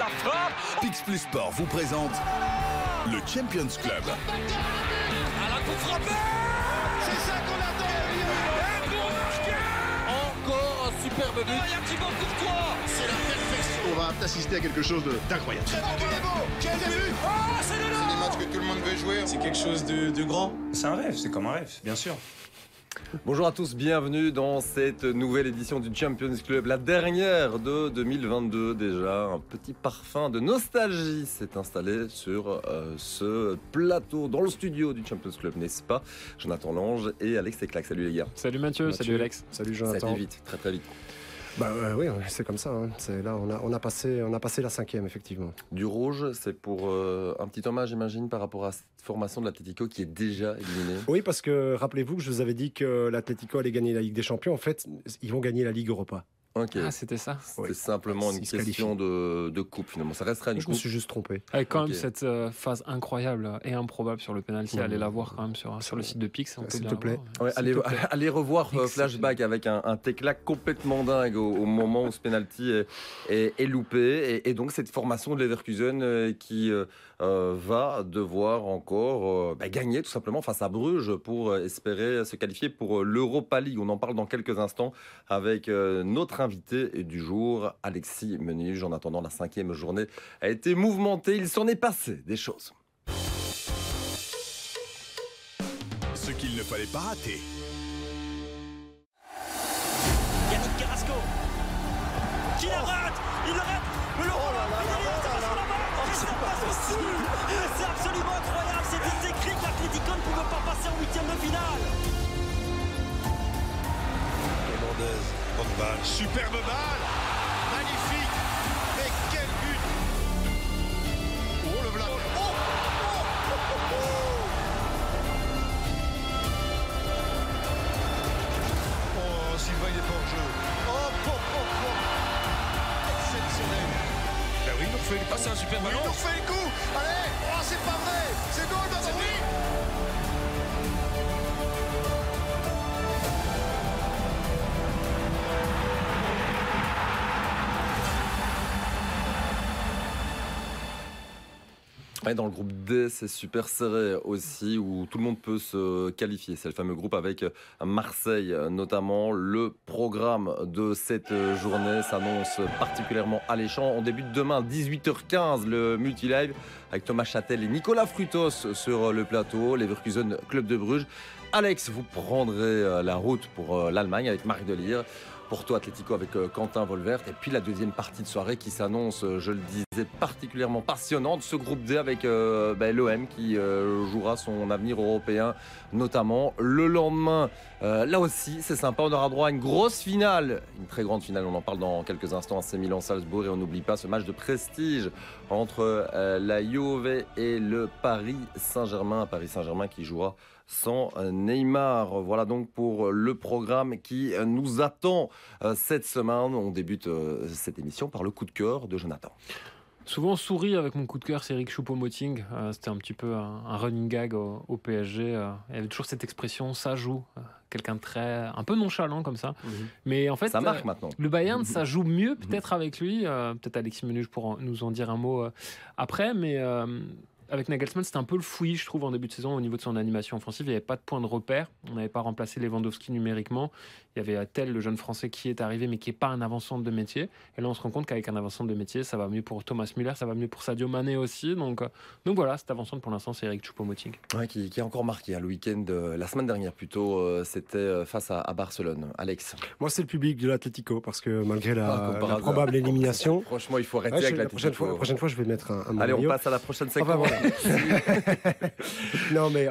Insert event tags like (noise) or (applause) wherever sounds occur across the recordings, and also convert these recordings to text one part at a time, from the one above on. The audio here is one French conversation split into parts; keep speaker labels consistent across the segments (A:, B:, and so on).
A: la frappe
B: Pix Plus Sport vous présente le Champions Club.
A: À la
C: C'est ça qu'on attend
A: Et pour marquer Encore un superbe but Il y a Thibaut Courtois
C: C'est la perfection On va assister à quelque chose de- d'incroyable. Très bon, il est beau Quel début
A: Oh, c'est de
D: C'est des matchs que tout le monde veut jouer.
E: C'est quelque chose de, de grand.
F: C'est un rêve, c'est comme un rêve, bien sûr.
G: Bonjour à tous, bienvenue dans cette nouvelle édition du Champions Club, la dernière de 2022 déjà. Un petit parfum de nostalgie s'est installé sur euh, ce plateau, dans le studio du Champions Club, n'est-ce pas? Jonathan Lange et Alex Teclac. Salut les gars.
H: Salut Mathieu,
I: Mathieu.
H: salut Alex.
I: Salut
G: Ça a
I: Jonathan.
G: été vite, très très vite.
I: Bah euh, oui, ouais, c'est comme ça. hein. C'est là, on a, on a passé, on a passé la cinquième effectivement.
G: Du rouge, c'est pour euh, un petit hommage, j'imagine, par rapport à cette formation de l'Atletico qui est déjà éliminée.
I: Oui, parce que rappelez-vous que je vous avais dit que l'Atlético allait gagner la Ligue des Champions. En fait, ils vont gagner la Ligue Europa.
H: Ah, c'était ça.
G: C'est
I: oui.
G: simplement une
I: Ils se
G: question de, de coupe finalement. Ça restera une
I: Je me suis juste trompé.
H: Avec quand
G: Ok.
H: même cette euh, phase incroyable et improbable sur le penalty, allez la voir quand même sur, sur le site de Pix.
I: S'il te
H: la
I: plaît.
G: Ouais, allez,
I: te plaît. (laughs)
G: allez revoir euh, flashback avec un, un Teclac complètement dingue au, au moment où ce penalty est, est- est loupé et, et donc cette formation de Leverkusen euh, qui euh, va devoir encore euh, bah, gagner tout simplement face à Bruges pour euh, espérer se qualifier pour l'Europa League. On en parle dans quelques instants avec euh, notre invité du jour, Alexis Menuge. En attendant, la cinquième journée a été mouvementée. Il s'en est passé des choses.
B: Ce qu'il ne fallait pas rater.
A: Yannick Carrasco Qui la rate? Il le rate Mais le c'est absolument incroyable C'était écrit que l'Atlético ne pouvait pas passer en huitième de finale
C: Hernandez, bonne balle. Superbe balle Coup.
A: Ah, c'est un super
C: Oui, il
A: ballon
C: nous refait le coup. Allez, oh, c'est pas vrai. C'est goal, bah,
G: Ouais, dans le groupe D, c'est super serré aussi, où tout le monde peut se qualifier. C'est le fameux groupe avec Marseille, notamment. Le programme de cette journée s'annonce particulièrement alléchant. On débute demain, 18h15, le multi-live, avec Thomas Châtel et Nicolas Frutos sur le plateau, Leverkusen Club de Bruges. Alex, vous prendrez euh, la route pour euh, l'Allemagne avec Marc Delire. Porto Atlético avec euh, Quentin Volvert. Et puis la deuxième partie de soirée qui s'annonce, euh, je le disais, particulièrement passionnante. Ce groupe D avec euh, ben, l'OM qui jouera son avenir européen, notamment le lendemain. Là aussi, c'est sympa. On aura droit à une grosse finale, une très grande finale. On en parle dans quelques instants. C'est Milan-Salzbourg et on n'oublie pas ce match de prestige entre la Juve et le Paris Saint-Germain. Paris Saint-Germain qui jouera sans euh, Neymar. Voilà donc pour le programme qui euh, nous attend euh, cette semaine. On débute euh, cette émission par le coup de cœur de Jonathan.
H: Souvent on sourit avec mon coup de cœur, c'est Eric Choupo-Moting. Euh, C'était un petit peu un, un running gag au, au PSG. euh. Il y avait toujours cette expression, ça joue. Euh, Quelqu'un de très, un peu nonchalant comme ça. Mais en fait,
G: Ça
H: euh,
G: marque maintenant.
H: Le Bayern, (laughs) ça joue mieux peut-être avec lui. euh, peut-être Alexis Menuge pour nous en dire un mot euh, après. Mais euh, avec Nagelsmann, c'était un peu le fouillis, je trouve, en début de saison au niveau de son animation offensive. Il n'y avait pas de point de repère. On n'avait pas remplacé Lewandowski numériquement. Il y avait Tel, le jeune Français, qui est arrivé, mais qui n'est pas un avant-centre de métier. Et là, on se rend compte qu'avec un avant-centre de métier, ça va mieux pour Thomas Müller, ça va mieux pour Sadio Mané aussi. Donc, euh, donc voilà, cet avant-centre pour l'instant, c'est Eric Choupo-Moting.
G: Ouais, qui, qui a encore marqué hein, le week-end, euh, la semaine dernière plutôt, euh, c'était euh, face à, à Barcelone. Alex.
I: Moi, c'est le public de l'Atlético parce que malgré la,
G: Ah,
I: la probable (laughs) élimination,
G: Franchement, il faut arrêter
I: Ouais, je-
G: avec
I: la
G: la
I: prochaine fois, la prochaine fois, je vais mettre un, un
G: Allez, on passe à la prochaine
I: Enfin,
G: séquence.
I: voilà. (laughs) non, mais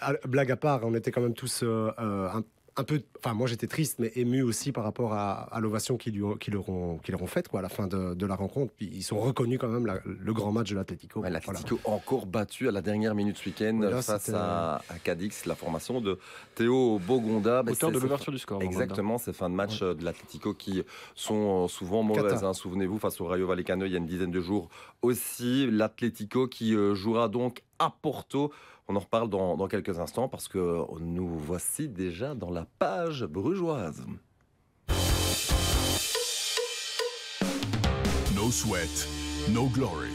I: à- blague à part, on était quand même tous euh, euh, un peu. Enfin, moi, j'étais triste, mais ému aussi par rapport à, à l'ovation qu'ils, leur ont, qu'ils leur ont faite quoi, à la fin de, de la rencontre. Ils sont reconnus quand même la- le grand match de l'Atlético.
G: Ouais,
I: Voilà.
G: L'Atlético encore battu à la dernière minute ce week-end face à, à Cadix, la formation de Théo Bogonda.
H: Auteur de l'ouverture du score.
G: Exactement, ces fins de match euh, de l'Atlético qui sont euh, souvent mauvaises. Hein. Souvenez-vous, face au Rayo Vallecano, il y a une dizaine de jours aussi. L'Atlético qui euh, jouera donc à Porto. On en reparle dans, dans quelques instants parce que nous voici déjà dans la page brugeoise.
B: No Sweat. No Glory.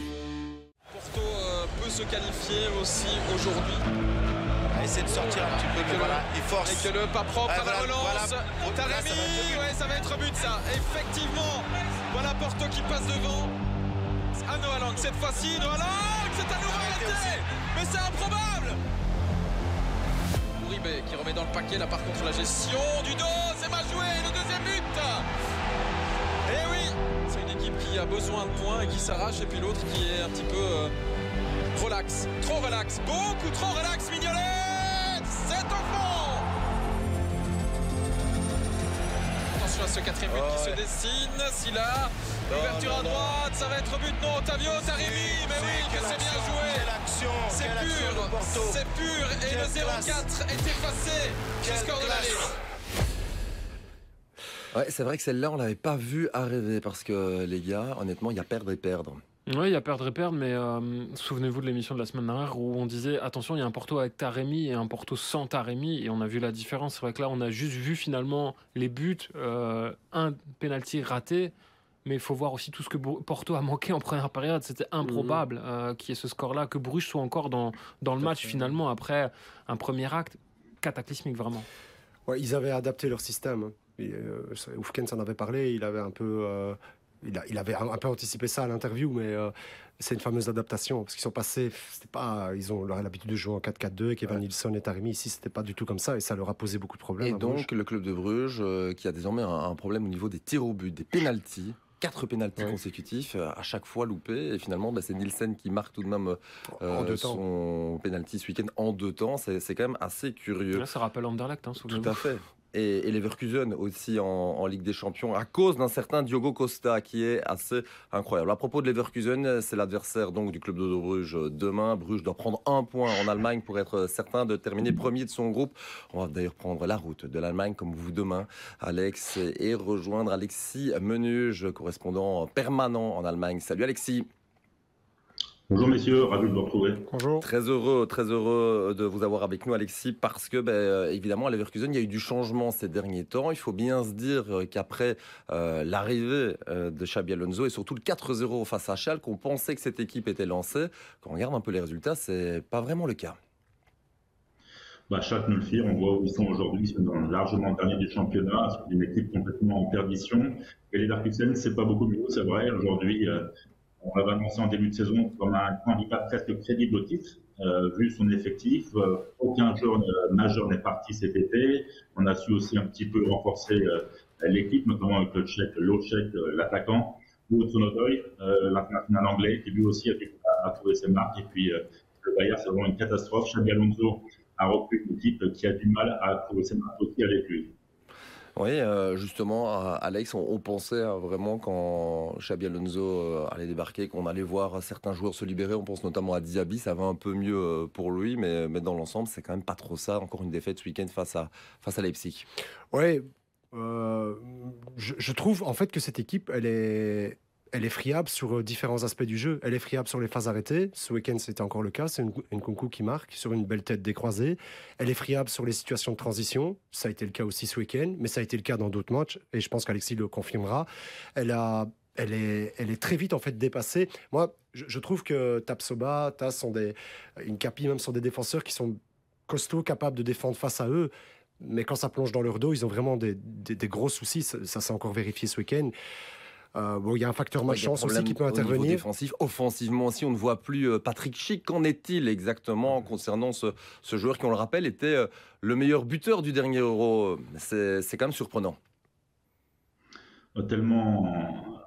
D: Porto euh, peut se qualifier aussi aujourd'hui.
C: À essayer de sortir un petit peu, voilà, il force.
D: Et que le pas propre à la
C: voilà,
D: relance.
C: voilà.
D: Taremi,
C: ça va être le but.
D: ouais, ça va être but ça. Effectivement, voilà Porto qui passe devant. À Noah Lang, cette fois-ci, Noah Lang, c'est à nouveau arrêté. Mais c'est improbable. Uribe qui remet dans le paquet là par contre la gestion du dos, c'est mal joué, le deuxième but. Et oui, c'est une équipe qui a besoin de points et qui s'arrache. Et puis l'autre qui est un petit peu euh, relax, trop relax, beaucoup trop relax, Mignolet, ce quatrième but
C: Oh,
D: qui
C: ouais.
D: se dessine, Silla, l'ouverture à droite, ça va être but, non, Otavio, Taremi, mais oui, que c'est bien joué. C'est pur, c'est pur, et
C: Quelle
D: le 0-4 est effacé du score de
C: classe.
D: l'aller.
G: Ouais, c'est vrai que celle-là, on l'avait pas vu arriver parce que les gars, honnêtement, il y a perdre et perdre.
H: Oui, il y a perdre et perdre, mais euh, souvenez-vous de l'émission de la semaine dernière où on disait attention, il y a un Porto avec Taremi et un Porto sans Taremi, et on a vu la différence. C'est vrai que là, on a juste vu finalement les buts, euh, un penalty raté, mais il faut voir aussi tout ce que Porto a manqué en première période. C'était improbable euh, qu'il y ait ce score-là, que Bruges soit encore dans, dans le match
G: fait.
H: finalement après un premier acte cataclysmique vraiment.
I: Ouais, ils avaient adapté leur système. hein. Et, euh, Oufken s'en avait parlé, il avait un peu, euh, il, a- il avait un, un peu anticipé ça à l'interview, mais euh, c'est une fameuse adaptation parce qu'ils sont passés, c'était pas, ils ont l'habitude de jouer en 4-4-2, Kevin
G: Ouais.
I: Nilsson et Taremi ici, c'était pas du tout comme ça et ça leur a posé beaucoup de problèmes.
G: Et
I: Bruges.
G: donc, le club de Bruges, euh, qui a désormais un, un problème au niveau des tirs au but, des pénalties. Quatre pénalties
I: Ouais.
G: consécutifs, euh, à chaque fois loupés. Et finalement, bah, c'est Nielsen qui marque tout de même euh,
I: en deux temps.
G: son pénalty ce week-end en deux temps. C'est c'est quand même assez curieux.
H: Là, ça rappelle Anderlecht, hein,
G: Tout à fait. Et, et Leverkusen aussi en, Ligue des Champions, à cause d'un certain Diogo Costa qui est assez incroyable. À propos de Leverkusen, c'est l'adversaire donc du club de Bruges demain. Bruges doit prendre un point en Allemagne pour être certain de terminer premier de son groupe. On va d'ailleurs prendre la route de l'Allemagne comme vous demain, Alex, et rejoindre Alexis Menuge, correspondant permanent en Allemagne. Salut Alexis.
E: Bonjour messieurs, ravi de vous retrouver.
I: Bonjour.
G: Très heureux, très heureux de vous avoir avec nous, Alexis, parce que, ben, euh, évidemment, à Leverkusen, il y a eu du changement ces derniers temps. Il faut bien se dire euh, qu'après euh, l'arrivée euh, de Xabi Alonso et surtout le 4-0 face à Schalke, on pensait que cette équipe était lancée. Quand on regarde un peu les résultats, c'est pas vraiment le cas.
E: Bah, chaque nous le firme, on voit où ils sont aujourd'hui, ils sont dans- largement dernier du championnat, c'est une équipe complètement en perdition. Et les Leverkusen, c'est pas beaucoup mieux, c'est vrai. Aujourd'hui, euh, on l'avait annoncé en début de saison comme un candidat presque crédible au titre, euh, vu son effectif. Euh, aucun joueur majeur n'est parti cet été. On a su aussi un petit peu renforcer euh, l'équipe, notamment avec le Tchèque, Tchèque, euh, l'attaquant, ou Tsonodoy, euh, l'international anglais, qui lui aussi a, a trouvé ses marques. Et puis, euh, le Bayern, c'est vraiment une catastrophe. Xabi Alonso a repris une équipe qui a du mal à trouver ses marques aussi avec lui.
G: Oui, euh, justement, Alex, on, pensait euh, vraiment quand Xabi Alonso euh, allait débarquer, qu'on allait voir certains joueurs se libérer. On pense notamment à Diaby, ça va un peu mieux pour lui, mais, mais dans l'ensemble, c'est quand même pas trop ça. Encore une défaite ce week-end face à, face à Leipzig.
I: Euh, je, je trouve en fait que cette équipe, elle est, elle est friable sur euh, différents aspects du jeu. Elle est friable sur les phases arrêtées. Ce week-end, c'était encore le cas. C'est une, une qui marque sur une belle tête décroisée. Elle est friable sur les situations de transition. Ça a été le cas aussi ce week-end, mais ça a été le cas dans d'autres matchs. Et je pense qu'Alexis le confirmera. Elle a elle est, elle est très vite en fait dépassée. Moi, je, trouve que Tapsoba, Tas sont des, une capi même sont des défenseurs qui sont costauds, capables de défendre face à eux. Mais quand ça plonge dans leur dos, ils ont vraiment des, des- des gros soucis. Ça, ça s'est encore vérifié ce week-end. Euh, bon, il y a un facteur
G: Ouais, a
I: malchance aussi qui peut
G: au
I: intervenir.
G: Défensif, offensivement aussi, on ne voit plus euh, Patrick Schick. Qu'en est-il exactement concernant ce, ce joueur qui, on le rappelle, était euh, le meilleur buteur du dernier Euro? C'est quand même surprenant.
E: tellement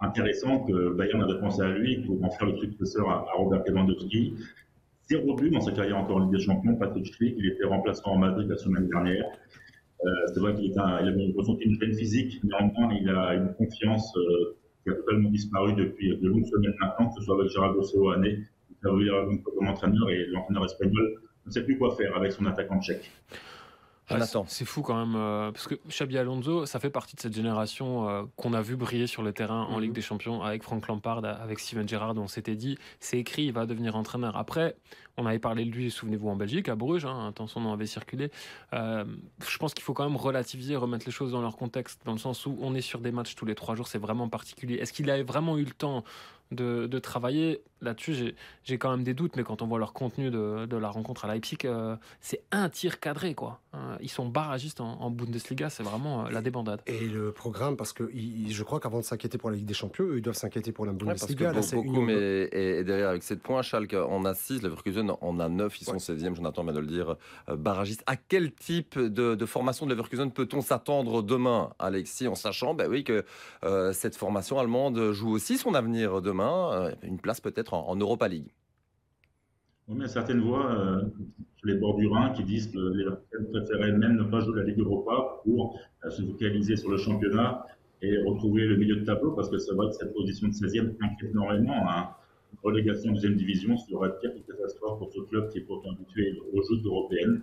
E: intéressant que Bayern avait pensé à lui pour en faire le successeur à, à Robert Lewandowski. Zéro but dans sa carrière encore en Ligue des Champions, Patrick Schick, il était remplaçant en Madrid la semaine dernière. Euh, c'est vrai qu'il avait ressenti une peine physique, mais en même temps, il a une confiance euh, qui a totalement disparu depuis de longues semaines maintenant, que ce soit avec Gerardo Seoane, qui a comme entraîneur, et l'entraîneur espagnol ne sait plus quoi faire avec son attaquant tchèque.
G: Jonathan.
H: c'est- fou quand même, euh, parce que Xabi Alonso, ça fait partie de cette génération euh, qu'on a vu briller sur le terrain en
I: Mhm.
H: Ligue des Champions avec Frank Lampard, avec Steven Gerrard, on s'était dit, c'est écrit, il va devenir entraîneur. Après, on avait parlé de lui, souvenez-vous, en Belgique, à Bruges, hein, tant son nom avait circulé. Euh, je pense qu'il faut quand même relativiser, remettre les choses dans leur contexte, dans le sens où on est sur des matchs tous les trois jours, c'est vraiment particulier. Est-ce qu'il avait vraiment eu le temps de, de travailler? Là-dessus, j'ai quand même des doutes, mais quand on voit leur contenu de, de la rencontre à Leipzig, euh, c'est un tir cadré. quoi. Hein, ils sont barragistes en, Bundesliga, c'est vraiment euh, la débandade.
I: Et le programme, parce que je crois qu'avant de s'inquiéter pour la Ligue des Champions, ils doivent s'inquiéter pour la Bundesliga.
G: Ouais, parce que beaucoup, mais et, derrière avec 7 points, Schalke en a 6, Leverkusen en a 9, ils sont 16e, Jonathan vient de le dire, euh, barragistes. À quel type de, de formation de Leverkusen peut-on s'attendre demain, Alexis, en sachant ben oui, que cette formation allemande joue aussi son avenir demain, une place peut-être en, Europa League.
E: y a certaines voix euh, sur les bords du Rhin qui disent que les préféraient même ne pas jouer la Ligue Europa pour euh, se focaliser sur le championnat et retrouver le milieu de tableau parce que c'est vrai que cette position de 16e inquiète énormément. Hein. Une relégation en deuxième division serait pire qu'une catastrophe pour ce club qui est pourtant habitué aux jeux européennes.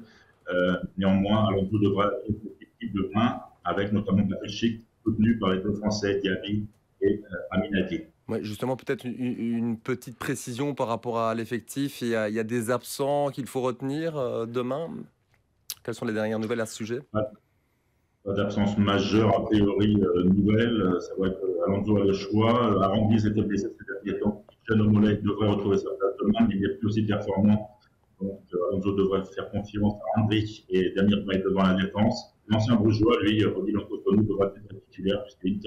E: Euh, néanmoins, Alonso devra être équipe de main avec notamment Patrick Schick soutenu par les deux Français Diaby et Aminati
G: justement, peut-être une, petite précision par rapport à l'effectif. Il, y a des absents qu'il faut retenir euh, demain? Quelles sont les dernières nouvelles à ce sujet?
E: Pas d'absence majeure, a priori, euh, nouvelle. Ça va être Alonso a le choix. Arangis était blessé ces derniers temps. Jeanne Omolek devrait retrouver sa place demain, il n'est plus aussi performant. Donc, euh, Alonso devrait faire confiance à André et Damir devant la défense. L'ancien bourgeois, lui, Odilon Cotonou, devrait être titulaire puisqu'il est une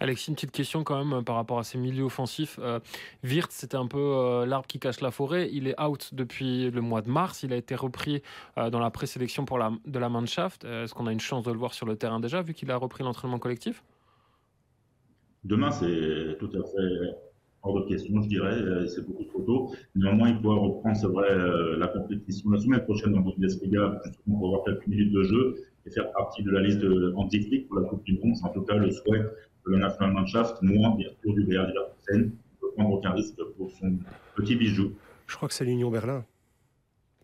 H: Alexis, une petite question quand même par rapport à ces milieux offensifs. Euh, Wirtz, c'était un peu euh, l'arbre qui cache la forêt. Il est out depuis le mois de mars. Il a été repris euh, dans la présélection pour la, de la Mannschaft. Est-ce qu'on a une chance de le voir sur le terrain déjà, vu qu'il a repris l'entraînement collectif?
E: Demain, c'est tout à fait hors de question, je dirais. C'est beaucoup trop tôt. Néanmoins, il pourra reprendre, c'est vrai, la compétition la semaine prochaine dans Bundesliga, justement pour avoir quelques minutes de jeu faire partie de la liste anti pour la Coupe du Monde. C'est en tout cas le souhait de la Nationalmannschaft, moi, bien sûr, du Bayern Leverkusen, ne prendre aucun risque pour son petit bijou.
I: Je crois que c'est l'Union Berlin.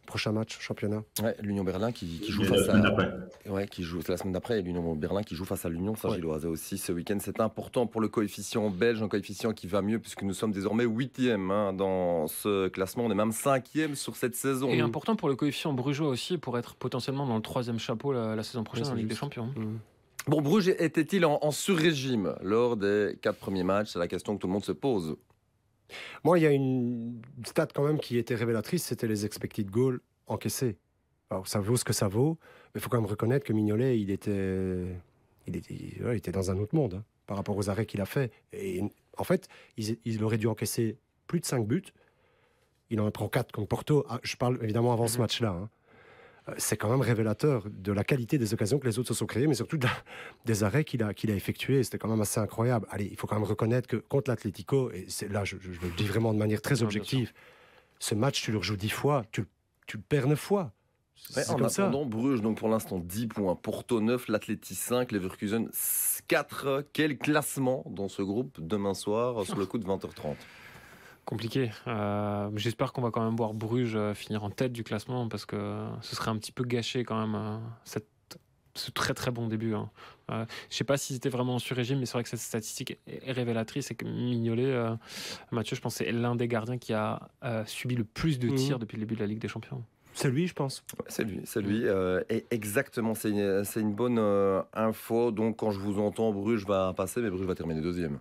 I: Prochain match, championnat.
G: Ouais, l'Union Berlin qui, joue face
E: la
G: à. Ouais, qui joue la semaine d'après. Et l'Union Berlin qui joue face à l'Union Saint-Gilloise aussi ce week-end. C'est important pour le coefficient belge, un coefficient qui va mieux puisque nous sommes désormais huitième hein, dans ce classement. On est même cinquième sur cette saison.
H: Et important pour le coefficient brugeois aussi pour être potentiellement dans le troisième chapeau la, saison prochaine en Ligue des Champions. Mmh.
G: Bon, Bruges était-il en, en sur-régime lors des quatre premiers matchs? C'est la question que tout le monde se pose.
I: Moi, il y a une stat quand même qui était révélatrice, c'était les expected goals encaissés. Alors, ça vaut ce que ça vaut, mais il faut quand même reconnaître que Mignolet, il était, il était, il était dans un autre monde hein, par rapport aux arrêts qu'il a fait. Et en fait, il, aurait dû encaisser plus de 5 buts. Il en prend 4 contre Porto. Ah, je parle évidemment avant ce mhm. match-là. Hein. C'est quand même révélateur de la qualité des occasions que les autres se sont créées, mais surtout des arrêts qu'il a, qu'il a effectués. C'était quand même assez incroyable. Allez, il faut quand même reconnaître que contre l'Atlético, et c'est là, je, le dis vraiment de manière très objective, ce match, tu le rejoues dix fois, tu, tu le perds neuf fois.
G: C'est en comme attendant, Bruges, donc pour l'instant 10 points. Porto 9, l'Atleti 5, Leverkusen 4. Quel classement dans ce groupe demain soir sur le coup de 20h30
H: Compliqué. Euh, j'espère qu'on va quand même voir Bruges euh, finir en tête du classement parce que ce serait un petit peu gâché quand même euh, cette, ce très très bon début. Hein. Euh, je sais pas si c'était vraiment sur régime, mais c'est vrai que cette statistique est révélatrice et que Mignolet, Mathieu, je pense, c'est l'un des gardiens qui a subi le plus de tirs mmh. depuis le début de la Ligue des Champions.
I: C'est lui, je pense.
G: C'est lui, c'est lui. et exactement, c'est une, une, bonne info. Donc, quand je vous entends, Bruges va passer, mais Bruges va terminer deuxième.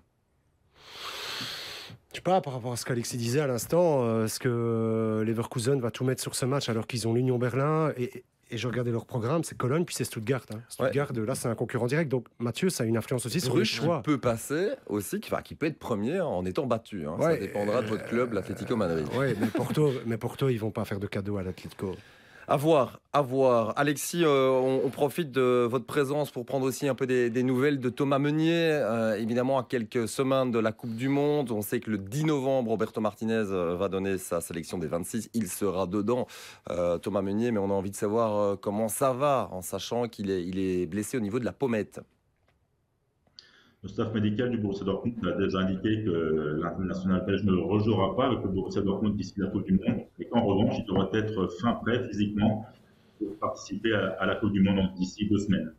I: Je sais pas, par rapport à ce qu'Alexis disait à l'instant, euh, est-ce que Leverkusen va tout mettre sur ce match alors qu'ils ont l'Union Berlin et, et je regardais leur programme, c'est Cologne puis c'est Stuttgart. Hein. Stuttgart, là, c'est un concurrent direct. Donc Mathieu, ça a une influence aussi sur le choix.
G: peut passer aussi, qui, qui peut être premier en étant battu. Hein. ça dépendra de votre club, l'Atlético Madrid.
I: Oui, mais Porto, mais Porto, ils vont pas faire de cadeau à l'Atlético.
G: À voir, à voir. Alexis, euh, on, profite de votre présence pour prendre aussi un peu des, nouvelles de Thomas Meunier. Euh, évidemment, à quelques semaines de la Coupe du Monde, on sait que le 10 novembre, Roberto Martinez euh, va donner sa sélection des 26. Il sera dedans, Thomas Meunier, mais on a envie de savoir comment ça va en sachant qu'il est, blessé au niveau de la pommette.
E: Le staff médical du Borussia Dortmund a déjà indiqué que l'international belge ne rejouera pas avec le Borussia Dortmund d'ici la Coupe du Monde et qu'en revanche, il devrait être fin prêt physiquement pour participer à, la Coupe du Monde d'ici deux semaines.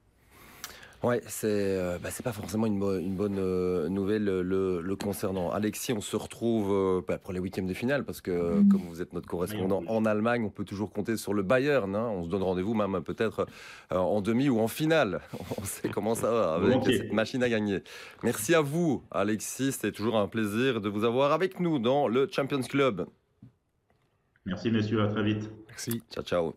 G: Ouais, c'est euh, bah, pas forcément une, bo- une bonne euh, nouvelle euh, le, le concernant. Alexis, on se retrouve euh, bah, pour les huitièmes de finale parce que
E: Mm.
G: comme vous êtes notre correspondant
E: Oui,
G: en Allemagne, on peut toujours compter sur le Bayern. hein. On se donne rendez-vous même peut-être euh, en demi ou en finale. (laughs) On sait comment ça va avec cette machine à gagner. Merci à vous, Alexis. C'est toujours un plaisir de vous avoir avec nous dans le Champions Club.
E: Merci messieurs, à très vite.
I: Merci.
G: Ciao, ciao.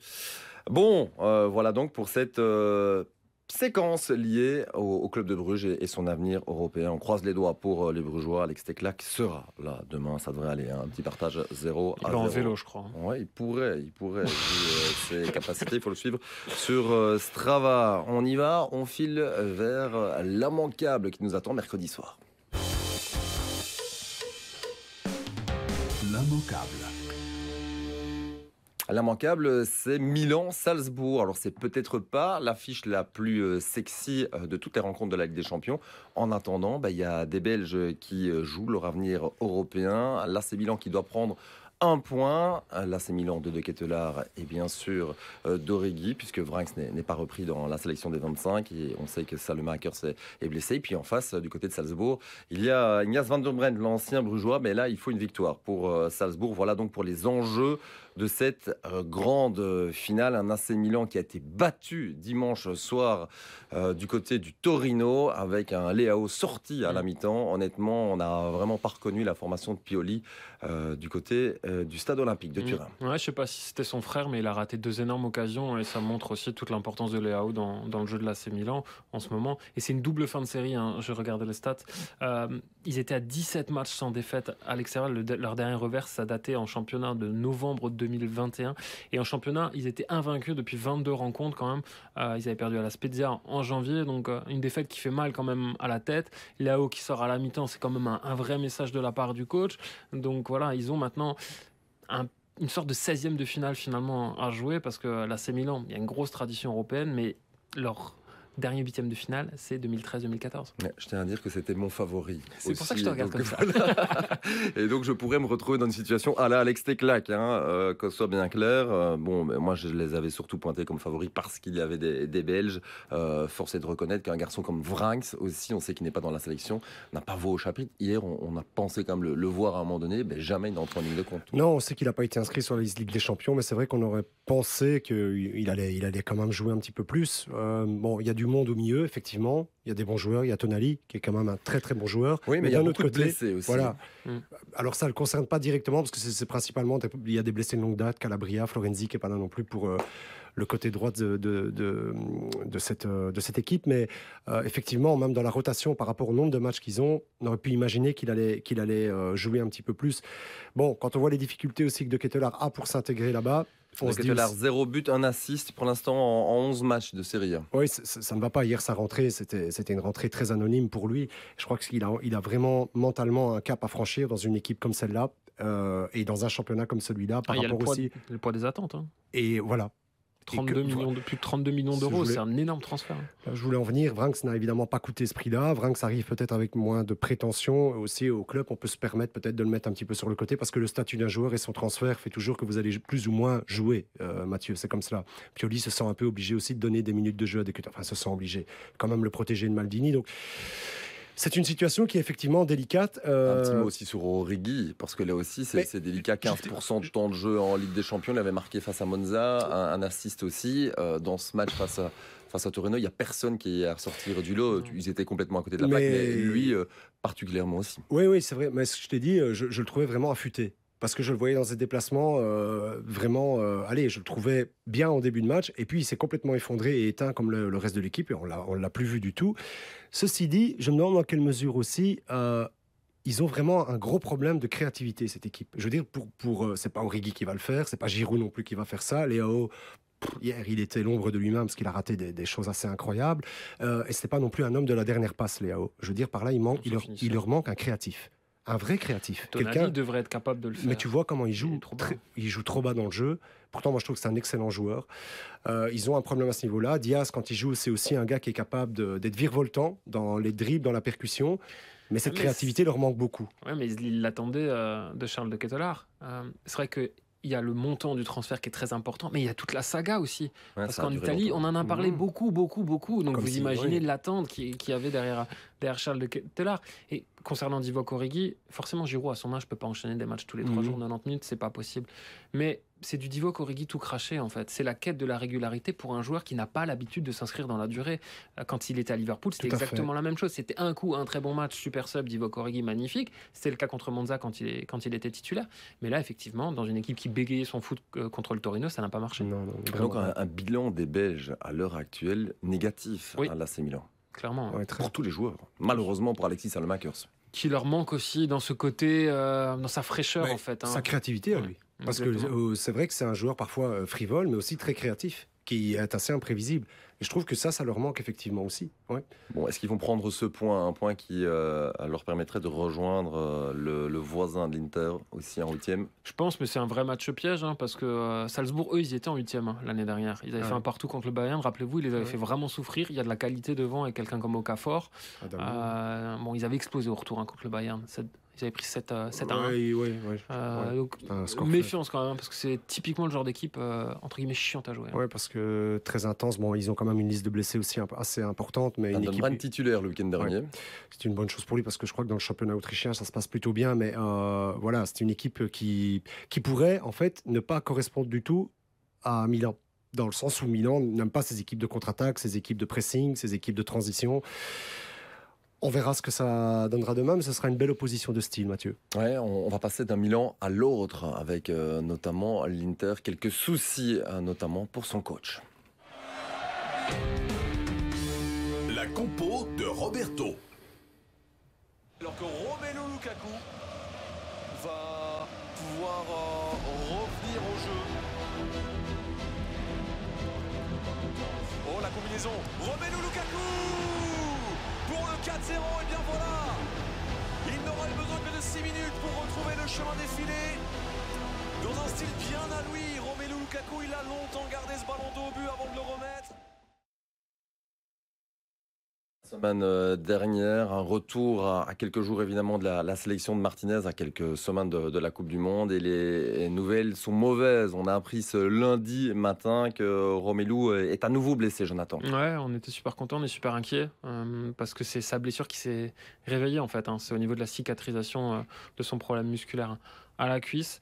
G: Bon, euh, voilà donc pour cette euh, séquence liée au, au club de Bruges et, et son avenir européen. On croise les doigts pour euh, les Brugeois. Alex Teclac sera là demain. Ça devrait aller. hein. Un petit partage 0
H: Il
G: à
H: en
G: 0.
H: vélo, je crois.
G: Ouais, il pourrait, il pourrait. Vu, euh, ses (laughs) capacités, il faut le suivre sur euh, Strava. On y va, on file vers l'immanquable qui nous attend mercredi soir.
B: L'immanquable.
G: L'immanquable, c'est Milan-Salzbourg. Alors, c'est peut-être pas l'affiche la plus euh, sexy euh, de toutes les rencontres de la Ligue des Champions. En attendant, bah, il y a des Belges qui euh, jouent leur avenir européen. Là, c'est Milan qui doit prendre un point. Là, c'est Milan de De Ketelaar et bien sûr euh, puisque Vranks n'est pas repris dans la sélection des 25. Et on sait que Salemaker est, blessé. Puis en face, du côté de Salzbourg, il y a Ignace Van der Breggen, l'ancien brugeois. Mais là, il faut une victoire pour Salzbourg. Voilà donc pour les enjeux de cette euh, grande euh, finale. Un AC Milan qui a été battu dimanche soir euh, du côté du Torino avec un Leao sorti à la mi-temps. Honnêtement, on n'a vraiment pas reconnu la formation de Pioli euh, du côté euh, du stade olympique de
H: Mm.
G: Turin.
H: Ouais, je sais pas si c'était son frère, mais il a raté deux énormes occasions et ça montre aussi toute l'importance de Leao dans, dans le jeu de l'AC Milan en ce moment. Et c'est une double fin de série, hein, je regardais les stats. Ils étaient à 17 matchs sans défaite à l'extérieur. Le- leur dernier revers, ça datait en championnat de novembre 2021. Et en championnat, ils étaient invaincus depuis 22 rencontres quand même. Euh, ils avaient perdu à la Spezia en janvier, donc euh, une défaite qui fait mal quand même à la tête. Leao qui sort à la mi-temps, c'est quand même un, vrai message de la part du coach. Donc voilà, ils ont maintenant un- une sorte de 16e de finale finalement à jouer parce que l'AC Milan, il y a une grosse tradition européenne, mais leur dernier huitième de finale, c'est 2013-2014.
G: Ouais, je tiens à dire que c'était mon favori.
H: C'est pour ça que je te regarde
G: donc,
H: comme ça.
G: voilà. (laughs) et donc je pourrais me retrouver dans une situation à la Alex Teclac, hein, euh, que ce soit bien clair. Euh, bon, mais moi je les avais surtout pointés comme favoris parce qu'il y avait des, des Belges. Euh, force est de reconnaître qu'un garçon comme Vranks aussi, on sait qu'il n'est pas dans la sélection, n'a pas voix au chapitre. Hier, on, on a pensé quand même le, le voir à un moment donné, mais jamais il n'entre en ligne de compte.
I: Non, on sait qu'il n'a pas été inscrit sur la liste Ligue des Champions, mais c'est vrai qu'on aurait pensé qu'il allait, il allait quand même jouer un petit peu plus. Euh, bon, il y a du monde au milieu, effectivement. Il y a des bons joueurs. Il y a Tonali, qui est quand même un très très bon joueur.
G: Oui, mais, il y a beaucoup
I: autre
G: de
I: côté,
G: blessés aussi.
I: Voilà.
H: Mm.
I: Alors ça ne le concerne pas directement parce que c'est principalement il y a des blessés de longue date, Calabria, Florenzi qui est pas là non plus pour euh, le côté droit de, de, de, de cette, euh, de cette équipe, mais euh, effectivement même dans la rotation par rapport au nombre de matchs qu'ils ont, on aurait pu imaginer qu'il allait qu'il allait euh, jouer un petit peu plus. Bon, quand on voit les difficultés aussi que De Ketelaar a pour s'intégrer là-bas, on se dit
G: zéro but, un assist pour l'instant en, en 11 matchs de série A.
I: oui, ça ne va pas. Hier, sa rentrée, c'était c'était une rentrée très anonyme pour lui. Je crois qu'il a, il a vraiment mentalement un cap à franchir dans une équipe comme celle-là euh, et dans un championnat comme celui-là par
H: Ah, il y a le
I: rapport
H: poids,
I: aussi.
H: le poids des attentes. hein.
I: Et voilà.
H: 32
I: Et que-
H: millions de, plus de 32 millions d'euros, c'est un énorme transfert.
I: Là, je voulais en venir. Vranks n'a évidemment pas coûté ce prix-là. Vranks arrive peut-être avec moins de prétention. Aussi, au club, on peut se permettre peut-être de le mettre un petit peu sur le côté parce que le statut d'un joueur et son transfert fait toujours que vous allez plus ou moins jouer, euh, Mathieu. C'est comme cela. Pioli se sent un peu obligé aussi de donner des minutes de jeu à des Enfin, se sent obligé. Quand même le protéger de Maldini. Donc, c'est une situation qui est effectivement délicate.
G: Un
I: Euh,
G: petit mot aussi sur Origi, parce que là aussi, c'est délicat. 15% de temps de jeu en Ligue des Champions. Il avait marqué face à Monza, un, un assist aussi. Euh, dans ce match face à, face à Torino, il n'y a personne qui est à ressortir du lot. Ils étaient complètement à côté de la plaque,
I: Mais-
G: mais lui, euh, particulièrement aussi.
I: Oui, oui, c'est vrai. Mais ce que je t'ai dit, je, je le trouvais vraiment affûté. Parce que je le voyais dans ses déplacements, euh, vraiment, euh, allez, je le trouvais bien en début de match. Et puis, il s'est complètement effondré et éteint comme le, le reste de l'équipe. Et on l'a- on ne l'a plus vu du tout. Ceci dit, je me demande dans quelle mesure aussi, euh, ils ont vraiment un gros problème de créativité, cette équipe. Je veux dire, pour, pour, c'est pas Origi qui va le faire, c'est pas Giroud non plus qui va faire ça. Léo, hier, il était l'ombre de lui-même parce qu'il a raté des, des choses assez incroyables. Et c'était pas non plus un homme de la dernière passe, Léo. Je veux dire, par là, il, manque, leur, il leur manque un créatif. Un vrai créatif. Quelqu'un
H: devrait être capable de le faire.
I: mais tu vois comment il
H: Il
I: joue.
H: est trop
I: très- il joue trop bas dans le jeu. Pourtant, moi, je trouve que c'est un excellent joueur. Euh, ils ont un problème à ce niveau-là. Diaz, quand il joue, c'est aussi un gars qui est capable d'être virevoltant dans les dribbles, dans la percussion. Mais cette
H: Mais
I: créativité leur manque beaucoup.
H: Ouais, mais il l'attendait euh, de Charles de Ketelaar. Euh, c'est vrai que il y a le montant du transfert qui est très important, mais il y a toute la saga aussi.
G: Ouais,
H: Parce qu'en Italie,
G: longtemps.
H: on en a parlé
I: Mhm.
H: beaucoup, beaucoup, beaucoup. Donc
I: Comme
H: vous
I: si-
H: imaginez
I: oui.
H: l'attente qu'il qui y avait derrière, derrière Charles de. Et concernant Divock Origi, forcément Giroud à son âge peut pas enchaîner des matchs tous les trois
I: Mhm.
H: jours, 90 minutes, c'est pas possible. Mais c'est du Divock Origi tout craché en fait. C'est la quête de la régularité pour un joueur qui n'a pas l'habitude de s'inscrire dans la durée. Euh, Quand il était à Liverpool, c'était
I: fait.
H: exactement la même chose. C'était un coup, un très bon match, super sub, Divock Origi magnifique. C'était le cas contre Monza quand il, est, quand il était titulaire. Mais là, effectivement, dans une équipe qui bégayait son foot euh, contre le Torino, ça n'a pas marché.
I: Non, non,
G: Donc un, un bilan des Belges à l'heure actuelle négatif
H: Oui.
G: à l'AC Milan.
H: Clairement.
I: Ouais, très-
G: Pour tous les joueurs. Malheureusement pour Alexis Salemakers.
H: qui leur manque aussi dans ce côté, euh, dans sa fraîcheur
I: Mais
H: en fait. hein.
I: Sa créativité à
H: Ouais,
I: lui. Parce que
H: exactement.
I: euh, c'est vrai que c'est un joueur parfois euh, frivole, mais aussi très créatif, qui est assez imprévisible. Et je trouve que ça, ça leur manque effectivement aussi. Ouais.
G: Bon, est-ce qu'ils vont prendre ce point, un point qui euh, leur permettrait de rejoindre euh, le, le voisin de l'Inter aussi en huitième?
H: Je pense, mais c'est un vrai match piège hein, parce que euh, Salzbourg, eux, ils y étaient en huitième hein, l'année dernière. Ils avaient
I: Ah
H: fait un partout contre le Bayern. Rappelez-vous, ils les avaient
I: Ouais.
H: fait vraiment souffrir. Il y a de la qualité devant avec quelqu'un comme Okafor. Euh, bon, ils avaient explosé au retour hein, contre le Bayern. Ils avaient pris 7, à 1.
I: Ouais, ouais, ouais.
H: Euh,
I: Ouais.
H: donc, méfiance quand même, parce que c'est typiquement le genre d'équipe euh, entre guillemets chiante à jouer. hein.
I: Ouais, parce que très intense. Bon, ils ont quand même une liste de blessés aussi assez importante, mais une équipe,
G: Brand titulaire le week-end dernier.
I: c'est une bonne chose pour lui parce que je crois que dans le championnat autrichien, ça se passe plutôt bien. Mais euh, voilà, c'est une équipe qui, qui pourrait en fait ne pas correspondre du tout à Milan. Dans le sens où Milan n'aime pas ces équipes de contre-attaque, ces équipes de pressing, ces équipes de transition. On verra ce que ça donnera demain, mais ce sera une belle opposition de style, Mathieu.
G: Ouais, on, on va passer d'un Milan à l'autre avec euh, notamment l'Inter quelques soucis, euh, notamment pour son coach.
B: La compo de Roberto.
A: Alors que Romelu Lukaku va pouvoir euh, revenir au jeu. Oh la combinaison Romelu Lukaku Pour le 4-0 et bien voilà Il n'aura eu besoin que de 6 minutes pour retrouver le chemin défilé. Dans un style bien à lui, Romelu Lukaku il a longtemps gardé ce ballon dos au but avant de le remettre.
G: Semaine euh, dernière, un retour à, quelques jours évidemment de la, sélection de Martinez, à quelques semaines de, la Coupe du Monde et les nouvelles sont mauvaises. On a appris ce lundi matin que Romelu est à nouveau blessé, Jonathan.
H: Ouais, on était super contents, on est super inquiets euh, parce que c'est sa blessure qui s'est réveillée en fait. hein. C'est au niveau de la cicatrisation euh, de son problème musculaire à la cuisse.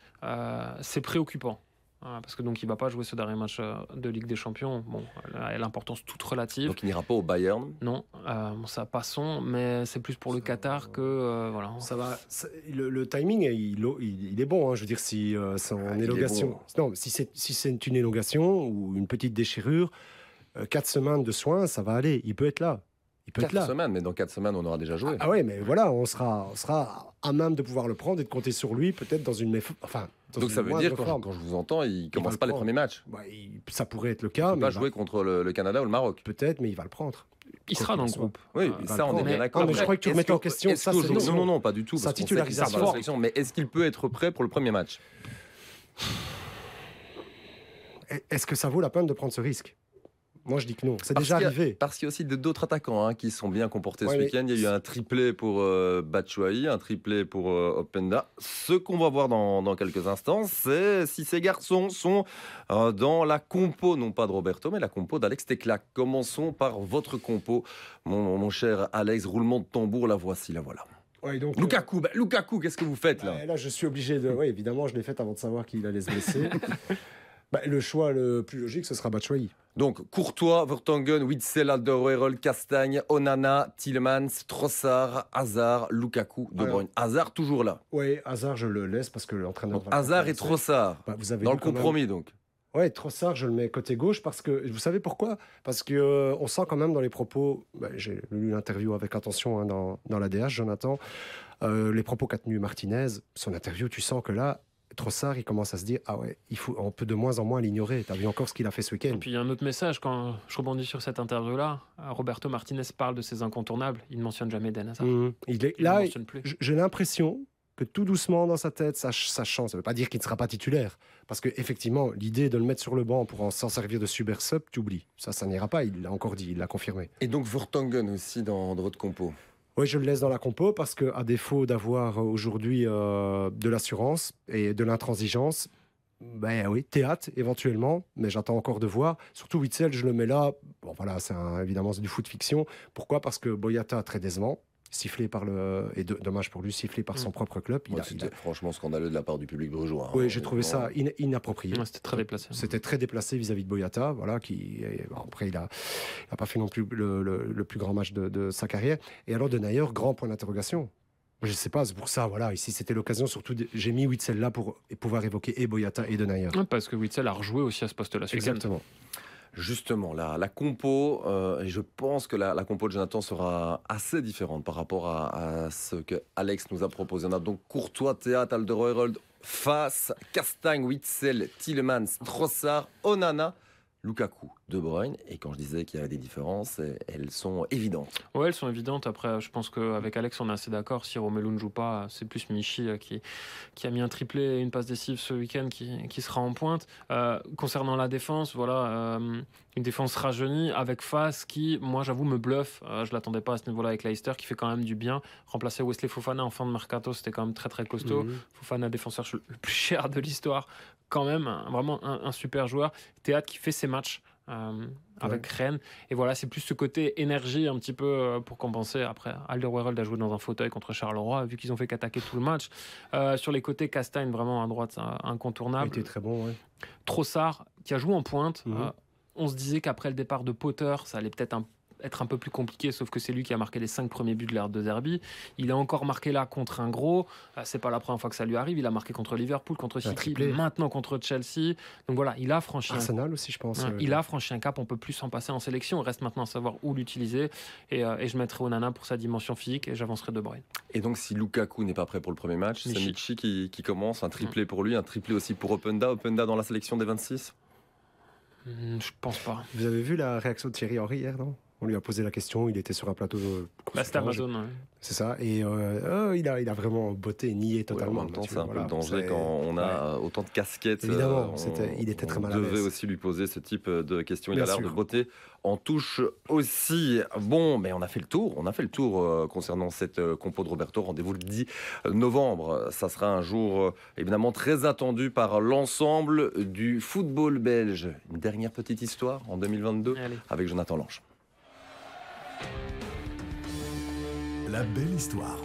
H: C'est préoccupant. Parce que donc il va pas jouer ce dernier match euh, de Ligue des Champions. Bon, elle a l'importance toute relative.
G: Donc il n'ira pas au Bayern.
H: Non, euh, bon, ça passons, mais c'est plus pour le Qatar que euh, voilà.
I: Ça va. ça- le, le timing, il, il- il est bon. hein. Je veux dire, si euh, c'est en
G: Ah,
I: élongation.
G: bon.
I: Non, si c'est si c'est une élongation ou une petite déchirure, euh, quatre semaines de soins, ça va aller. Il peut être là. Il peut être
G: Quatre
I: là.
G: semaines, mais dans quatre semaines, on aura déjà joué.
I: Ah ouais, mais voilà, on sera, on sera à même de pouvoir le prendre et de compter sur lui, peut-être dans une, enfin,
G: Donc ça veut dire, quand,
I: forme.
G: quand je vous entends, il commence
I: le
G: pas les
I: prendre.
G: premiers matchs.
I: Bah, il- ça pourrait être le
G: Il
I: cas,
G: peut
I: mais
G: pas
I: il va-
G: jouer contre le, le Canada ou le Maroc.
I: peut-être, mais il va le prendre.
H: Il sera dans le groupe.
G: Oui,
H: Euh,
I: il va
G: ça
I: le
G: on est bien d'accord.
I: Ah, mais je crois que tu remettais en
G: que-
I: question sélection.
G: Non, non, non, pas du tout.
I: Sa titularisation.
G: sélection, Mais est-ce qu'il peut être prêt pour le premier match?
I: Est-ce que ça vaut la peine de prendre ce risque? Moi, je dis que non. C'est déjà
G: a-
I: arrivé.
G: Parce qu'il y a aussi d'autres attaquants hein, qui sont bien comportés
I: Ouais,
G: ce week-end. Il y a eu un triplé pour euh, Batshuayi, un triplé pour euh, Openda. Ce qu'on va voir dans, dans quelques instants, c'est si ces garçons sont euh, dans la compo, non pas de Roberto, mais la compo d'Alex Teclac. Commençons par votre compo, mon, mon cher Alex. Roulement de tambour, la voici, la voilà.
I: Ouais, donc,
G: Lukaku, bah, Lukaku, qu'est-ce que vous faites là?
I: Là, je suis obligé de. Oui, évidemment, je l'ai fait avant de savoir qu'il allait se blesser. (laughs) Bah, le choix le plus logique, ce sera Batshuayi.
G: Donc, Courtois, Vertonghen, Witzel, Alderweireld, Castagne, Onana, Tillemans, Trossard, Hazard, Lukaku, De Bruyne. Hazard toujours là.
I: Oui, Hazard, je le laisse parce que l'entraîneur.
G: Hazard et. Trossard.
I: Bah, vous avez
G: Dans le
I: même-
G: compromis, donc.
I: Ouais, Trossard, je le mets côté gauche parce que vous savez pourquoi? Parce que euh, on sent quand même dans les propos. bah, J'ai lu l'interview avec attention hein, dans, dans la DH, Jonathan. euh, les propos qu'a tenu Martinez, son interview, tu sens que là, Trossard, il commence à se dire ah ouais, il faut, on peut de moins en moins l'ignorer. T'as vu encore ce qu'il a fait ce
H: Et
I: week-end
H: puis il y a un autre message quand je rebondis sur cette interview-là. Roberto Martinez parle de ses incontournables. Il ne mentionne jamais Den Hazard.
I: Mhm. Il est
H: Il
I: là. J'ai l'impression que tout doucement dans sa tête, ça, ça change. Ça ne veut pas dire qu'il ne sera pas titulaire. Parce que effectivement, l'idée de le mettre sur le banc pour en s'en servir de super sub, tu oublies. Ça, ça n'ira pas. Il l'a encore dit, il l'a confirmé.
G: Et donc, Vertonghen aussi dans, dans votre compo.
I: Oui, je le laisse dans la compo parce que, à défaut d'avoir euh, aujourd'hui euh, de l'assurance et de l'intransigeance, Ben oui, théâtre éventuellement, mais j'attends encore de voir. Surtout Witzel, je le mets là. Bon voilà, c'est évidemment du foot fiction. Pourquoi? Parce que Boyata très décevant sifflé par le et dommage pour lui sifflé par son mm. propre club.
G: Il c'était franchement scandaleux de la part du public brugeois. Hein.
I: oui, j'ai trouvé ça inapproprié.
H: c'était très déplacé.
I: C'était très déplacé vis-à-vis de Boyata, voilà, qui après il a, a pas fait non plus le, plus grand match de, sa carrière. Et alors de Nayer, grand point d'interrogation. Je sais pas, c'est pour ça, voilà. Ici, c'était l'occasion, surtout, j'ai mis Witzel là pour pouvoir évoquer et Boyata et Denayer.
H: parce que Witzel a rejoué aussi à ce poste-là.
I: Exactement.
G: Justement, la, compo, euh, et je pense que la, compo de Jonathan sera assez différente par rapport à, ce que Alex nous a proposé. On a donc Courtois, Théâtre, Alderweireld, Face, Castagne, Witzel, Tillemans, Trossard, Onana. Lukaku, De Bruyne. Et quand je disais qu'il y avait des différences, elles sont évidentes.
H: Oui, elles sont évidentes. Après, je pense qu'avec Alex, on est assez d'accord. Si Romelu ne joue pas, c'est plus Michi euh, qui, qui a mis un triplé et une passe décisive ce week-end qui, qui, sera en pointe. Euh, concernant la défense, voilà, euh, une défense rajeunie avec Face qui, moi, j'avoue, me bluffe. je l'attendais pas à ce niveau-là avec Leicester, qui fait quand même du bien. Remplacer Wesley Fofana en fin de mercato, c'était quand même très très costaud. Mhm. Fofana, défenseur le plus cher de l'histoire quand même vraiment un, super joueur. Théâtre qui fait ses matchs. Euh, avec Rennes. Et voilà, c'est plus ce côté énergie un petit peu euh, pour compenser. Après, Alderweireld a joué dans un fauteuil contre Charleroi, vu qu'ils ont fait qu'attaquer tout le match. Euh, sur les côtés, Castagne, vraiment à droite, incontournable.
I: Il était très bon, oui.
H: Trossard, qui a joué en pointe. Mhm. on se disait qu'après le départ de Potter, ça allait peut-être un être un peu plus compliqué, sauf que c'est lui qui a marqué les cinq premiers buts de l'ère de Zerbi. Il a encore marqué là contre un gros. Euh, c'est pas la première fois que ça lui arrive. Il a marqué contre Liverpool, contre City, maintenant contre Chelsea. Donc voilà, il a franchi.
I: Arsenal aussi, je pense.
H: il a franchi un cap. On peut plus s'en passer en sélection. Il reste maintenant à savoir où l'utiliser. Et, euh, et, je mettrai Onana pour sa dimension physique et j'avancerai De Bruyne.
G: Et donc, si Lukaku n'est pas prêt pour le premier match, c'est Michi qui, qui, commence. Un triplé pour lui, un triplé aussi pour Openda. Openda dans la sélection des 26
H: hmm, Je pense pas.
I: Vous avez vu la réaction de Thierry Henry hier, non? On lui a posé la question, il était sur un plateau.
H: Bah, c'était Amazon.
I: C'est ça. Et euh, oh, il, a, il a vraiment botté, nié totalement.
G: en même temps, c'est un peu le danger quand on a autant de casquettes.
I: Évidemment, euh, il était très mal
G: à On devait aussi lui poser ce type de questions. Il a l'air de botter en touche aussi. Bon, mais on a fait le tour. On a fait le tour euh, concernant cette compo de Roberto. Rendez-vous le 10 novembre. Ça sera un jour évidemment très attendu par l'ensemble du football belge. Une dernière petite histoire en 2022 avec Jonathan Lange.
B: La belle histoire.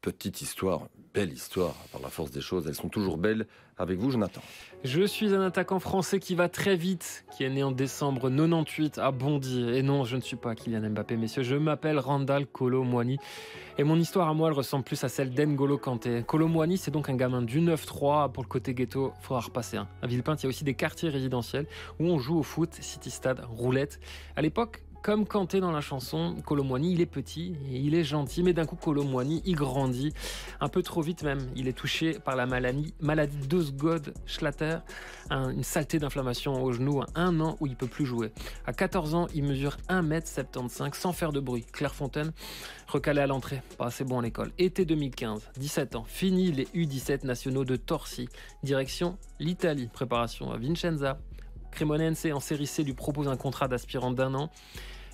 G: petite histoire, belle histoire. Par la force des choses, elles sont toujours belles. Avec vous, Jonathan.
H: Je suis un attaquant français qui va très vite, qui est né en décembre 98 à Bondy. Et non, je ne suis pas Kylian Mbappé, messieurs. Je m'appelle Randall Kolo Et mon histoire à moi, elle ressemble plus à celle d'Engolo Kanté. Kolo c'est donc un gamin du 9-3. Pour le côté ghetto, il faudra repasser un. À Villepinte, il y a aussi des quartiers résidentiels où on joue au foot, City Stade, roulette. À l'époque, comme Kanté dans la chanson, Colomboigny, il est petit et il est gentil, mais d'un coup, Colomboigny, il grandit un peu trop vite même. Il est touché par la maladie, maladie d'Osgood-Schlatter, une saleté d'inflammation au genou, un an où il peut plus jouer. À 14 ans, il mesure 1m75 sans faire de bruit. Clairefontaine, recalé à l'entrée, pas assez bon à l'école. Été 2015, 17 ans, fini les U17 nationaux de Torsi, direction l'Italie, préparation à Vincenza, Cremonense en série C lui propose un contrat d'aspirant d'un an.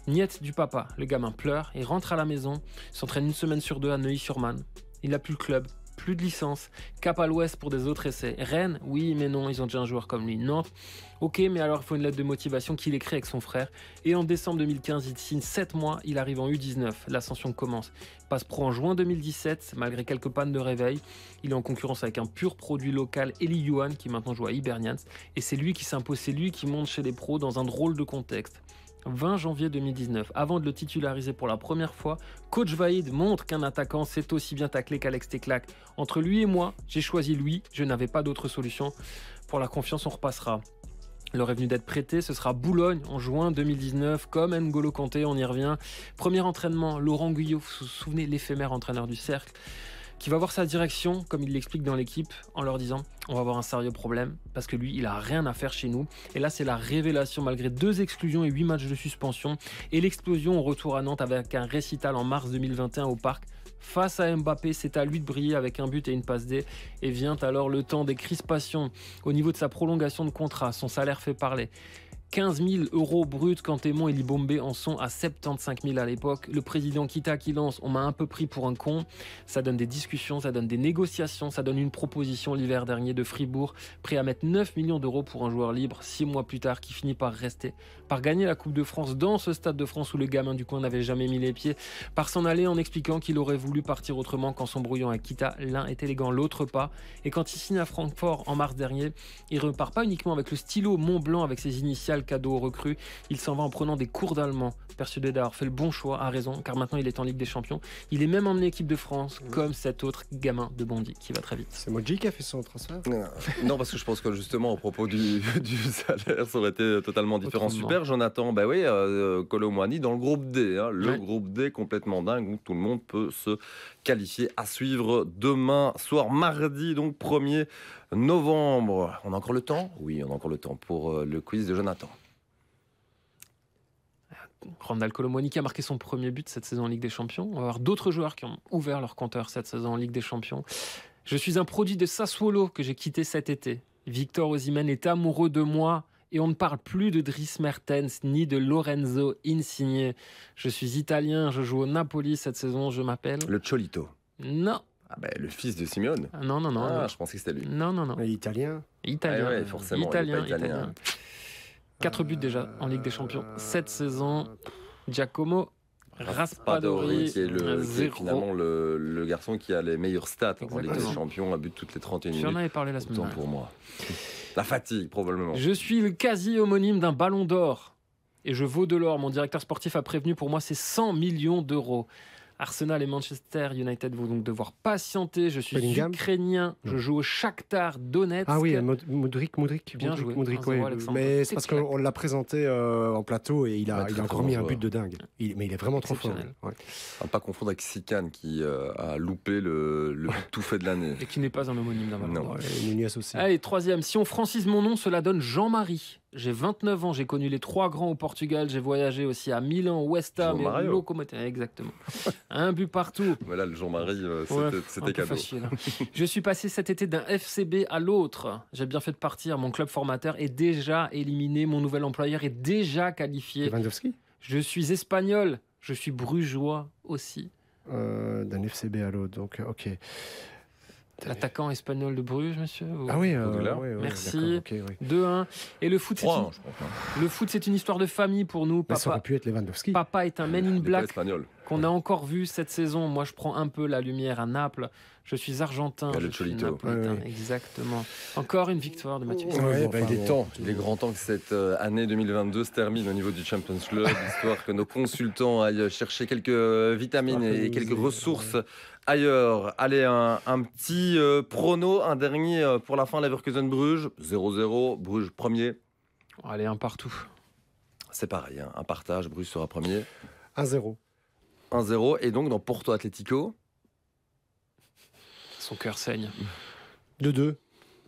H: Niette du papa, le gamin pleure et rentre à la maison, s'entraîne une semaine sur deux à Neuilly-sur-Marne. Il n'a plus le club, plus de licence, cap à l'ouest pour des autres essais. Rennes, oui, mais non, ils ont déjà un joueur comme lui. Nantes, ok, mais alors il faut une lettre de motivation qu'il écrit avec son frère. Et en décembre 2015, il signe 7 mois, il arrive en U19, l'ascension commence. passe pro en juin 2017, malgré quelques pannes de réveil. Il est en concurrence avec un pur produit local, Eli Yuan, qui maintenant joue à Hibernians. Et c'est lui qui s'impose, c'est lui qui monte chez les pros dans un drôle de contexte. 20 janvier 2019, avant de le titulariser pour la première fois, Coach Vaïd montre qu'un attaquant sait aussi bien tacler qu'Alex Teclac. Entre lui et moi, j'ai choisi lui, je n'avais pas d'autre solution. Pour la confiance, on repassera. Le revenu d'être prêté, ce sera Boulogne en juin 2019, comme N'Golo Kanté, on y revient. Premier entraînement, Laurent Guyot, vous vous souvenez, l'éphémère entraîneur du cercle qui va voir sa direction, comme il l'explique dans l'équipe, en leur disant on va avoir un sérieux problème parce que lui, il a rien à faire chez nous. Et là, c'est la révélation malgré deux exclusions et huit matchs de suspension et l'explosion au retour à Nantes avec un récital en mars 2021 au parc. Face à Mbappé, c'est à lui de briller avec un but et une passe D. Et vient alors le temps des crispations au niveau de sa prolongation de contrat. Son salaire fait parler. 15 000 euros bruts quand Témon et Libombe en sont à 75 000 à l'époque. Le président Kita qui lance, on m'a un peu pris pour un con. Ça donne des discussions, ça donne des négociations, ça donne une proposition l'hiver dernier de Fribourg, prêt à mettre 9 millions d'euros pour un joueur libre, six mois plus tard, qui finit par rester, par gagner la Coupe de France dans ce stade de France où le gamin du coin n'avait jamais mis les pieds, par s'en aller en expliquant qu'il aurait voulu partir autrement qu'en s'embrouillant avec Kita. L'un est élégant, l'autre pas. Et quand il signe à Francfort en mars dernier, il repart pas uniquement avec le stylo Mont Blanc avec ses initiales cadeaux aux recrues, il s'en va en prenant des cours d'allemand. Persuadé d'avoir fait le bon choix, a raison, car maintenant il est en Ligue des Champions. Il est même emmené équipe de France, comme cet autre gamin de Bondy qui va très vite.
I: C'est Moji qui a fait son transfert?
G: Non, parce que je pense que justement, au propos du, (laughs) du salaire, ça aurait été totalement différent.
H: Autrement.
G: Super, Jonathan. Bah oui, euh, Colomwani dans le groupe D. hein, le
H: Ouais.
G: groupe D complètement dingue où tout le monde peut se qualifier à suivre demain soir, mardi, donc 1er novembre. On a encore le temps? Oui, on a encore le temps pour euh, le quiz de Jonathan.
H: Randall Colomwani qui a marqué son premier but cette saison en Ligue des Champions. On va avoir d'autres joueurs qui ont ouvert leur compteur cette saison en Ligue des Champions. Je suis un produit de Sassuolo que j'ai quitté cet été. Victor Osimhen est amoureux de moi et on ne parle plus de Dries Mertens ni de Lorenzo Insigne. Je suis italien, je joue au Napoli cette saison, je m'appelle.
G: Le Cholito.
H: Non,
G: Ah bah, le fils de Simeone.
H: Ah, non, non, non.
G: Ah,
H: non.
G: je pensais que c'était lui.
H: Non, non, non.
I: Il est italien.
H: Italien.
G: Ah ouais, forcément, il est
H: Italien,
G: pas italien.
H: italien. Quatre buts déjà en Ligue des Champions cette saison. Giacomo Raspadori,
G: qui est, le, qui est
H: zéro.
G: finalement le, le garçon qui a les meilleurs stats en Ligue des. Champions, un but toutes les 31
H: J'en
G: minutes.
H: avais parlé la semaine dernière.
G: pour moi. La fatigue, probablement.
H: Je suis le quasi-homonyme d'un ballon d'or. Et je vaux de l'or. Mon directeur sportif a prévenu pour moi c'est 100 millions d'euros. Arsenal et Manchester United vont donc devoir patienter. Je suis
I: Bellingham
H: ukrainien. Je joue au Shakhtar Donetsk.
I: Ah oui, Modric, Modric.
H: Bien joué.
I: Modric,
H: 1-0,
I: ouais. Mais
H: C'est
I: parce qu'on l'a présenté euh, en plateau et il a, il encore mis un but de dingue. Il- mais il est vraiment trop fort. Ouais.
G: À ne pas confondre avec Sikan qui euh, a loupé le, le but tout fait de l'année.
H: Et qui n'est pas un homonyme d'un
G: Non.
I: et Nunez aussi.
H: Allez, troisième. Si on francise mon nom, cela donne Jean-Marie. J'ai 29 ans, j'ai connu les trois grands au Portugal, j'ai voyagé aussi à Milan, West Ham et. Locomotive. Exactement. (laughs) Un but partout.
G: Mais là, le Jean-Marie, euh,
H: Ouais,
G: c'était-
H: peu
G: cadeau.
H: facile. hein. (laughs) Je suis passé cet été d'un FCB à l'autre. J'ai bien fait de partir. Mon club formateur est déjà éliminé. Mon nouvel employeur est déjà qualifié.
I: Lewandowski?
H: Je suis espagnol. Je suis brugeois aussi.
I: euh, D'un FCB à l'autre. Donc, ok.
H: L'attaquant espagnol de Bruges, monsieur ou-
I: Ah oui, euh,
H: Merci.
I: d'accord, ok, oui.
H: 2-1. Et le foot, c'est une...
G: hein, je hein.
H: le foot, c'est une histoire de famille pour nous.
I: Mais ça aurait
H: Papa,
I: pu être Lewandowski.
H: Papa est un man in black qu'on a encore vu cette saison. Moi, je prends un peu la lumière à Naples. Je suis argentin.
G: A le
H: je suis napolitain. Exactement. Encore une victoire de Mathieu.
I: Ouais,
G: Ouais,
I: bon,
G: bah,
I: enfin,
G: il est temps, il est grand temps que cette euh, année 2022 se termine au niveau du Champions Club, histoire que nos consultants aillent chercher quelques vitamines et quelques ressources ailleurs. Allez, un, un petit euh, prono, un dernier euh, pour la fin, Leverkusen-Bruges, 0-0, Bruges premier.
H: Allez, un partout.
G: C'est pareil, hein, un partage, Bruges sera premier.
I: 1-0.
G: 1-0, et donc dans Porto Atlético,
H: Son cœur saigne.
I: 2-2.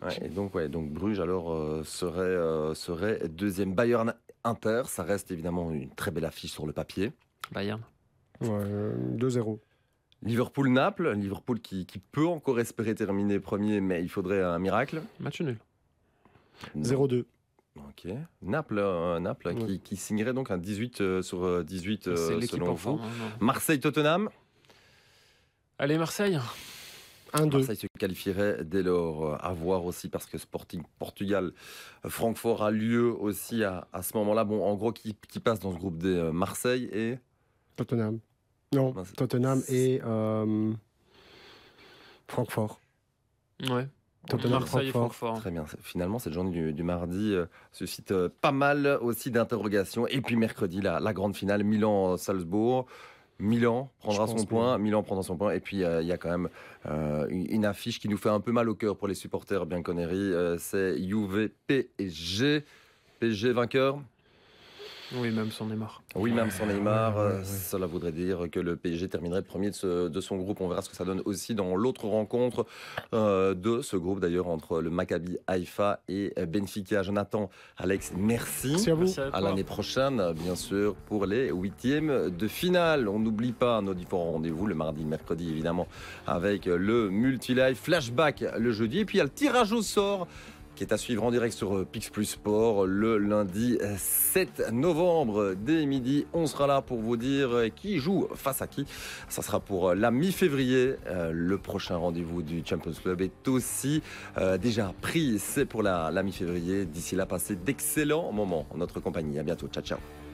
G: Ouais, et donc, ouais, donc Bruges alors euh, serait, euh, serait deuxième. Bayern Inter, ça reste évidemment une très belle affiche sur le papier.
H: Bayern.
I: Ouais, euh, 2-0.
G: Liverpool-Naples, Liverpool qui, qui peut encore espérer terminer premier, mais il faudrait un miracle.
H: Match nul.
I: 0-2.
G: Ok. Naples, euh, Naples qui,
I: Ouais.
G: qui signerait donc un 18 euh, sur euh, 18 euh,
H: l'équipe
G: selon vous.
H: hein.
G: Marseille-Tottenham.
H: Allez, Marseille.
I: 1-2.
G: Marseille se qualifierait dès lors euh, à voir aussi parce que Sporting Portugal, euh, Francfort a lieu aussi à, à ce moment-là. Bon, en gros, qui, qui passe dans ce groupe des euh, Marseille et
I: Tottenham. Non. Tottenham et euh, Francfort.
H: Ouais.
I: Tottenham,
H: Marseille et
I: Francfort.
H: Francfort.
G: Très bien. Finalement, cette journée du, du mardi euh, suscite euh, pas mal aussi d'interrogations. Et puis mercredi, la, la grande finale, Milan-Salzbourg. Milan prendra son point, Milan prendra son point, et puis euh, il y a quand même euh, une, une affiche qui nous fait un peu mal au cœur pour les supporters bien conneries, euh, c'est Juve PSG, PSG vainqueur?
H: Oui, même sans Neymar.
G: Oui, même sans Neymar,
I: ouais, ouais,
G: euh,
I: ouais.
G: cela voudrait dire que le PSG terminerait premier de, ce- de son groupe. On verra ce que ça donne aussi dans l'autre rencontre euh, de ce groupe, d'ailleurs, entre le Maccabi Haïfa et Benfica. Jonathan, Alex, merci.
I: Merci à vous.
H: Merci à
G: À
H: toi.
G: l'année prochaine, bien sûr, pour les huitièmes de finale. On n'oublie pas nos différents rendez-vous, le mardi, le mercredi, évidemment, avec le multi-live flashback le jeudi. Et puis il y a le tirage au sort qui est à suivre en direct sur Pix Plus Sport le lundi 7 novembre dès midi. On sera là pour vous dire qui joue face à qui. Ça sera pour la mi-février. Le prochain rendez-vous du Champions Club est aussi déjà pris. C'est pour la, la mi-février. D'ici là, passez d'excellents moments en notre compagnie. À bientôt. Ciao, ciao.